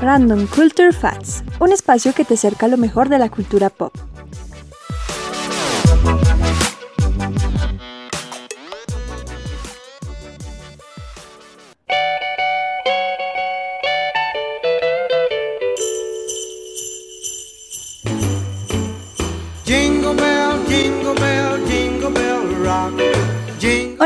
Random Culture Facts, un espacio que te acerca lo mejor de la cultura pop.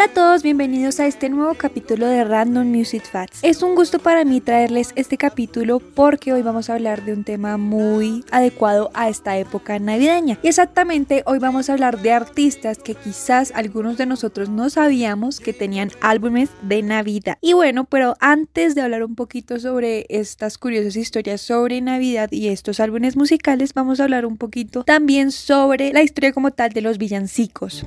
Hola a todos, bienvenidos a este nuevo capítulo de Random Music Facts. Es un gusto para mí traerles este capítulo porque hoy vamos a hablar de un tema muy adecuado a esta época navideña. Y exactamente hoy vamos a hablar de artistas que quizás algunos de nosotros no sabíamos que tenían álbumes de Navidad. Y bueno, pero antes de hablar un poquito sobre estas curiosas historias sobre Navidad y estos álbumes musicales, vamos a hablar un poquito también sobre la historia como tal de los villancicos.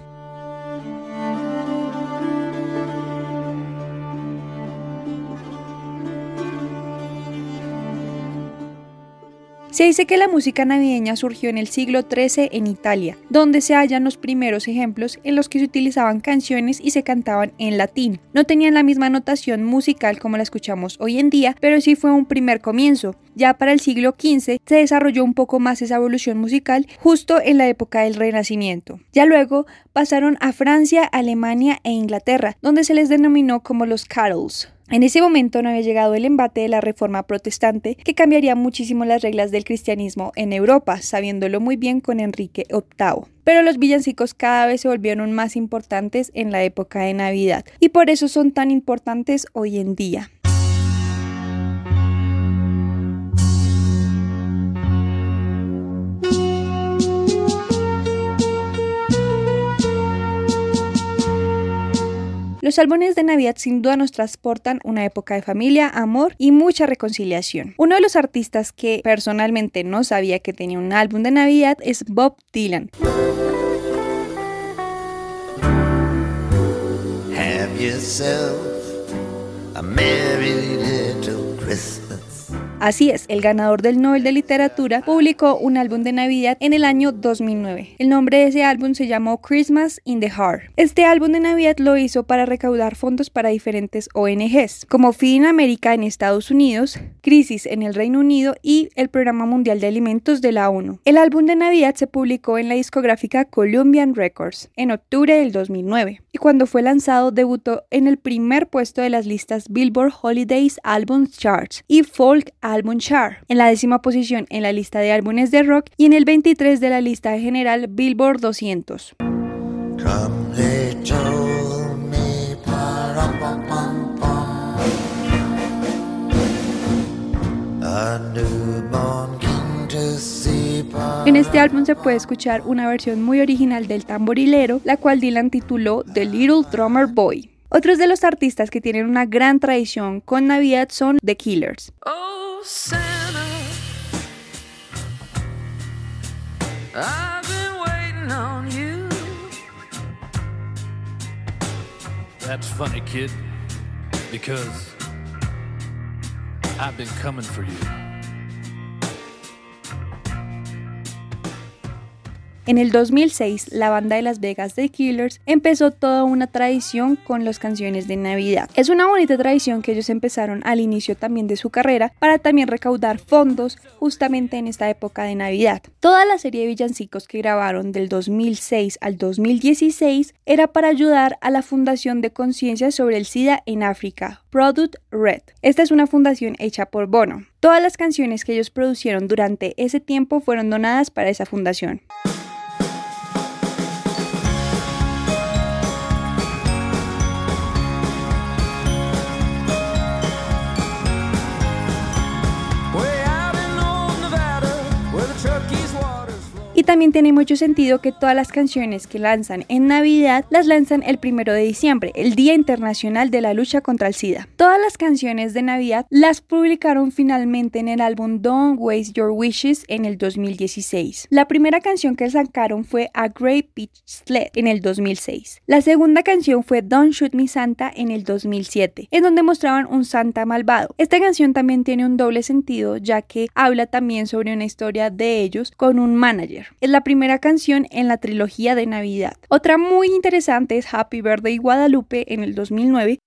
Se dice que la música navideña surgió en el siglo XIII en Italia, donde se hallan los primeros ejemplos en los que se utilizaban canciones y se cantaban en latín. No tenían la misma notación musical como la escuchamos hoy en día, pero sí fue un primer comienzo. Ya para el siglo XV se desarrolló un poco más esa evolución musical justo en la época del Renacimiento. Ya luego pasaron a Francia, Alemania e Inglaterra, donde se les denominó como los carols. En ese momento no había llegado el embate de la reforma protestante que cambiaría muchísimo las reglas del cristianismo en Europa, sabiéndolo muy bien con Enrique VIII. Pero los villancicos cada vez se volvieron más importantes en la época de Navidad y por eso son tan importantes hoy en día. Los álbumes de Navidad sin duda nos transportan una época de familia, amor y mucha reconciliación. Uno de los artistas que personalmente no sabía que tenía un álbum de Navidad es Bob Dylan. Así es, el ganador del Nobel de Literatura publicó un álbum de Navidad en el año 2009. El nombre de ese álbum se llamó Christmas in the Heart. Este álbum de Navidad lo hizo para recaudar fondos para diferentes ONGs, como Feeding America en Estados Unidos, Crisis en el Reino Unido y el Programa Mundial de Alimentos de la ONU. El álbum de Navidad se publicó en la discográfica Columbian Records en octubre del 2009 y cuando fue lanzado debutó en el primer puesto de las listas Billboard Holidays Albums Charts y Folk Album Chart, en la décima posición en la lista de álbumes de rock y en el 23 de la lista general Billboard 200. En este álbum se puede escuchar una versión muy original del tamborilero, la cual Dylan tituló The Little Drummer Boy. Otros de los artistas que tienen una gran tradición con Navidad son The Killers. Oh, Santa, I've been waiting on you. That's funny, kid, because I've been coming for you. En el 2006, la banda de Las Vegas The Killers empezó toda una tradición con las canciones de Navidad. Es una bonita tradición que ellos empezaron al inicio también de su carrera para también recaudar fondos justamente en esta época de Navidad. Toda la serie de villancicos que grabaron del 2006 al 2016 era para ayudar a la Fundación de Conciencia sobre el SIDA en África, Product Red. Esta es una fundación hecha por Bono. Todas las canciones que ellos producieron durante ese tiempo fueron donadas para esa fundación. También tiene mucho sentido que todas las canciones que lanzan en Navidad las lanzan el primero de diciembre, el Día Internacional de la Lucha contra el SIDA. Todas las canciones de Navidad las publicaron finalmente en el álbum Don't Waste Your Wishes en el 2016. La primera canción que sacaron fue A Great Peach Sled en el 2006. La segunda canción fue Don't Shoot Me Santa en el 2007, en donde mostraban un Santa malvado. Esta canción también tiene un doble sentido ya que habla también sobre una historia de ellos con un manager. Es la primera canción en la trilogía de Navidad. Otra muy interesante es Happy Birthday Guadalupe en el 2009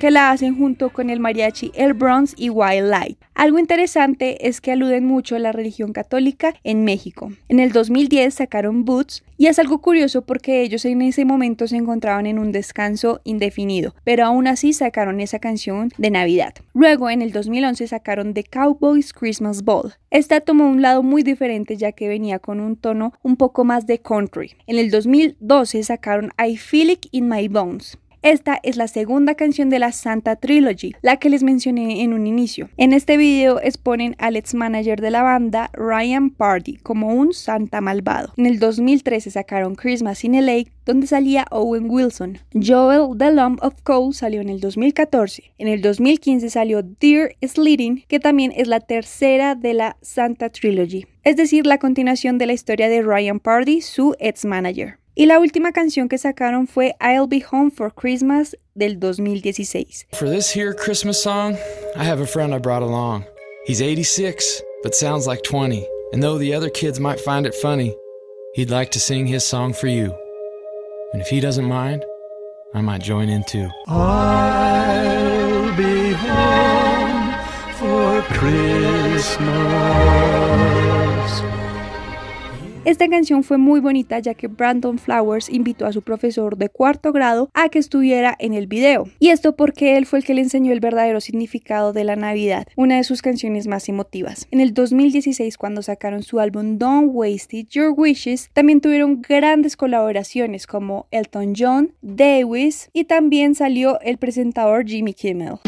que la hacen junto con el mariachi El Bronze y Wild Light. Algo interesante es que aluden mucho a la religión católica en México. En el 2010 sacaron Boots y es algo curioso porque ellos en ese momento se encontraban en un descanso indefinido, pero aún así sacaron esa canción de Navidad. Luego en el 2011 sacaron The Cowboys Christmas Ball. Esta tomó un lado muy diferente ya que venía con un tono un poco más de country. En el 2012 sacaron I Feel It in My Bones. Esta es la segunda canción de la Santa Trilogy, la que les mencioné en un inicio. En este video exponen al ex manager de la banda, Ryan Party, como un santa malvado. En el 2013 sacaron Christmas in LA, donde salía Owen Wilson. Joel The Lump of Coal salió en el 2014. En el 2015 salió Dear Sleeting, que también es la tercera de la Santa Trilogy, es decir, la continuación de la historia de Ryan Party, su ex manager. Y la última canción que sacaron fue I'll Be Home for Christmas del 2016. For this here Christmas song, I have a friend I brought along. He's 86, but sounds like 20. And though the other kids might find it funny, he'd like to sing his song for you. And if he doesn't mind, I might join in too. I'll be home for Christmas. Esta canción fue muy bonita ya que Brandon Flowers invitó a su profesor de cuarto grado a que estuviera en el video. Y esto porque él fue el que le enseñó el verdadero significado de la Navidad, una de sus canciones más emotivas. En el 2016, cuando sacaron su álbum Don't Waste It, Your Wishes, también tuvieron grandes colaboraciones como Elton John, Davis y también salió el presentador Jimmy Kimmel.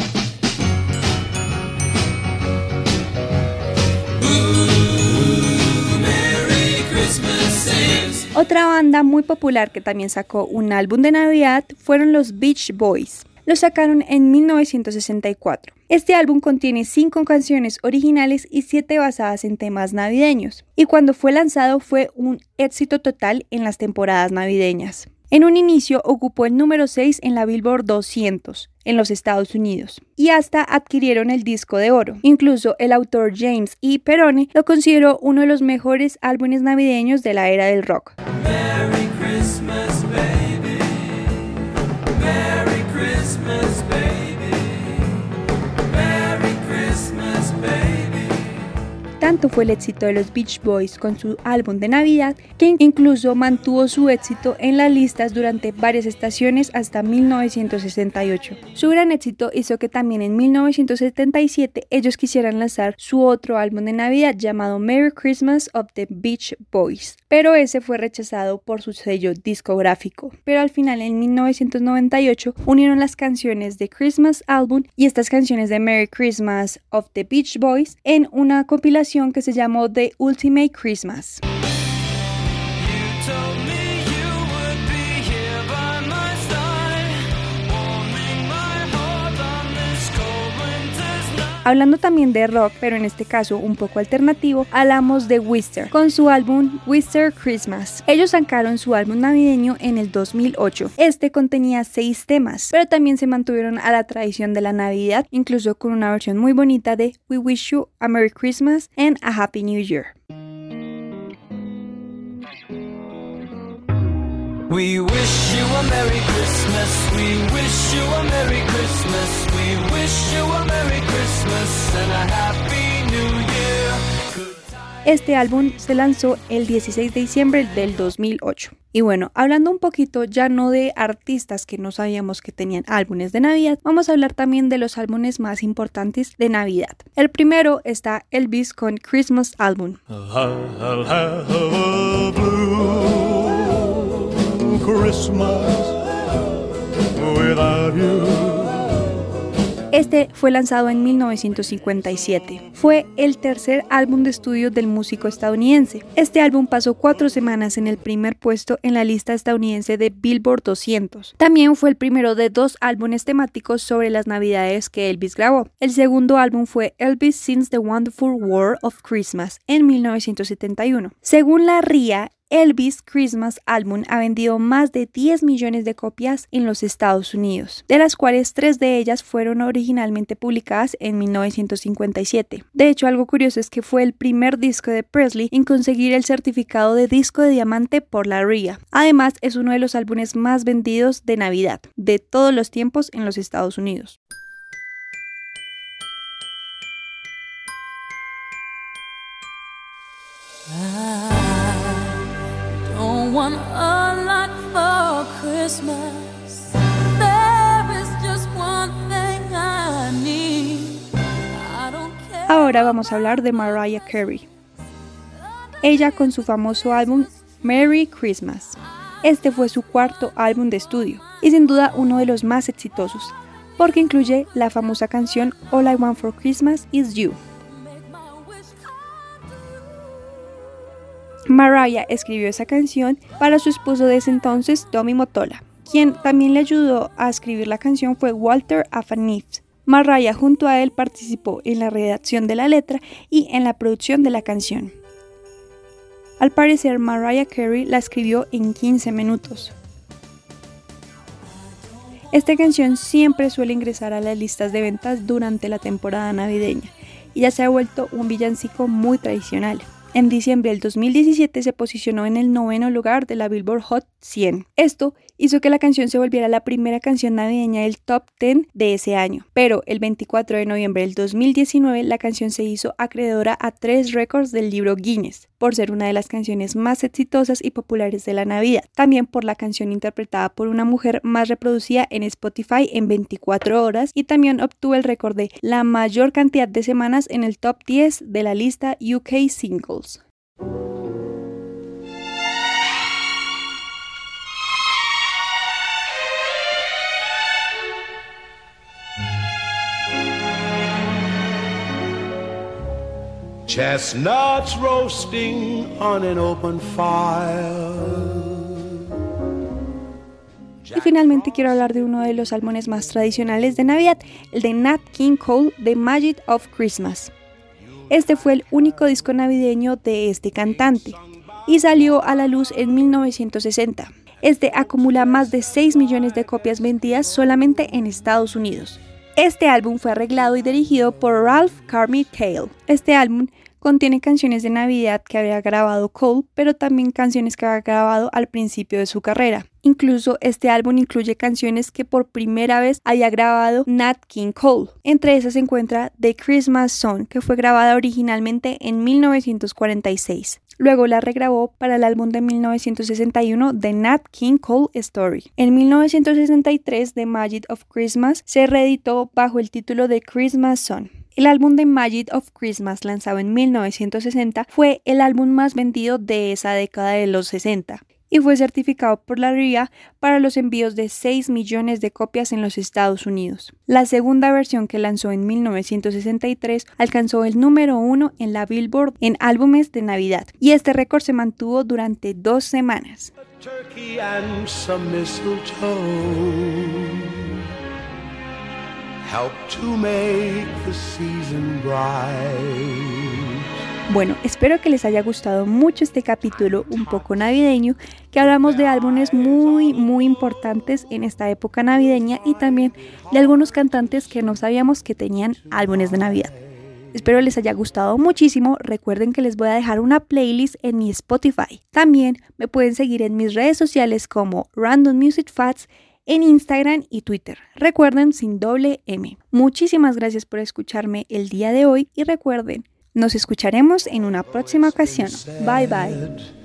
Otra banda muy popular que también sacó un álbum de Navidad fueron los Beach Boys. Lo sacaron en 1964. Este álbum contiene cinco canciones originales y siete basadas en temas navideños, y cuando fue lanzado fue un éxito total en las temporadas navideñas. En un inicio ocupó el número 6 en la Billboard 200 en los Estados Unidos y hasta adquirieron el disco de oro. Incluso el autor James E. Perone lo consideró uno de los mejores álbumes navideños de la era del rock. Fue el éxito de los Beach Boys con su álbum de Navidad que incluso mantuvo su éxito en las listas durante varias estaciones hasta 1968. Su gran éxito hizo que también en 1977 ellos quisieran lanzar su otro álbum de Navidad llamado Merry Christmas of the Beach Boys, pero ese fue rechazado por su sello discográfico. Pero al final en 1998 unieron las canciones de Christmas Album y estas canciones de Merry Christmas of the Beach Boys en una compilación que se llamó The Ultimate Christmas. Hablando también de rock, pero en este caso un poco alternativo, hablamos de Wister con su álbum Wister Christmas. Ellos sacaron su álbum navideño en el 2008. Este contenía seis temas, pero también se mantuvieron a la tradición de la Navidad, incluso con una versión muy bonita de We Wish You a Merry Christmas and a Happy New Year. We wish you a Merry Christmas. We wish you a Merry Christmas. We wish you a Merry Christmas and a Happy New Year. Este álbum se lanzó el 16 de diciembre del 2008. Y bueno, hablando un poquito ya no de artistas que no sabíamos que tenían álbumes de Navidad, vamos a hablar también de los álbumes más importantes de Navidad. El primero está Elvis con Christmas Album. Este fue lanzado en 1957. Fue el tercer álbum de estudio del músico estadounidense. Este álbum pasó cuatro semanas en el primer puesto en la lista estadounidense de Billboard 200. También fue el primero de dos álbumes temáticos sobre las navidades que Elvis grabó. El segundo álbum fue Elvis Sings the Wonderful World of Christmas en 1971. Según la RIA, Elvis Christmas Album ha vendido más de 10 millones de copias en los Estados Unidos, de las cuales tres de ellas fueron originalmente publicadas en 1957. De hecho, algo curioso es que fue el primer disco de Presley en conseguir el certificado de disco de diamante por la RIA. Además, es uno de los álbumes más vendidos de Navidad de todos los tiempos en los Estados Unidos. Ahora vamos a hablar de Mariah Carey. Ella con su famoso álbum Merry Christmas. Este fue su cuarto álbum de estudio y sin duda uno de los más exitosos, porque incluye la famosa canción All I Want for Christmas Is You. Mariah escribió esa canción para su esposo de ese entonces, Tommy Motola. Quien también le ayudó a escribir la canción fue Walter Afanif. Mariah junto a él participó en la redacción de la letra y en la producción de la canción. Al parecer, Mariah Carey la escribió en 15 minutos. Esta canción siempre suele ingresar a las listas de ventas durante la temporada navideña y ya se ha vuelto un villancico muy tradicional. En diciembre del 2017 se posicionó en el noveno lugar de la Billboard Hot 100. Esto hizo que la canción se volviera la primera canción navideña del top 10 de ese año. Pero el 24 de noviembre del 2019 la canción se hizo acreedora a tres récords del libro Guinness por ser una de las canciones más exitosas y populares de la Navidad. También por la canción interpretada por una mujer más reproducida en Spotify en 24 horas y también obtuvo el récord de la mayor cantidad de semanas en el top 10 de la lista UK Singles. Chestnuts roasting on an open fire. Y finalmente quiero hablar de uno de los álbumes más tradicionales de Navidad, el de Nat King Cole, The Magic of Christmas. Este fue el único disco navideño de este cantante y salió a la luz en 1960. Este acumula más de 6 millones de copias vendidas solamente en Estados Unidos. Este álbum fue arreglado y dirigido por Ralph Carmichael. Este álbum contiene canciones de Navidad que había grabado Cole, pero también canciones que había grabado al principio de su carrera. Incluso este álbum incluye canciones que por primera vez haya grabado Nat King Cole. Entre esas se encuentra The Christmas Song, que fue grabada originalmente en 1946. Luego la regrabó para el álbum de 1961 The Nat King Cole Story. En 1963 The Magic of Christmas se reeditó bajo el título de Christmas Song. El álbum The Magic of Christmas, lanzado en 1960, fue el álbum más vendido de esa década de los 60 y fue certificado por la RIA para los envíos de 6 millones de copias en los Estados Unidos. La segunda versión que lanzó en 1963 alcanzó el número uno en la Billboard en álbumes de Navidad y este récord se mantuvo durante dos semanas. Bueno, espero que les haya gustado mucho este capítulo un poco navideño, que hablamos de álbumes muy, muy importantes en esta época navideña y también de algunos cantantes que no sabíamos que tenían álbumes de Navidad. Espero les haya gustado muchísimo. Recuerden que les voy a dejar una playlist en mi Spotify. También me pueden seguir en mis redes sociales como Random Music Facts en Instagram y Twitter. Recuerden sin doble M. Muchísimas gracias por escucharme el día de hoy y recuerden, nos escucharemos en una próxima ocasión. Bye bye.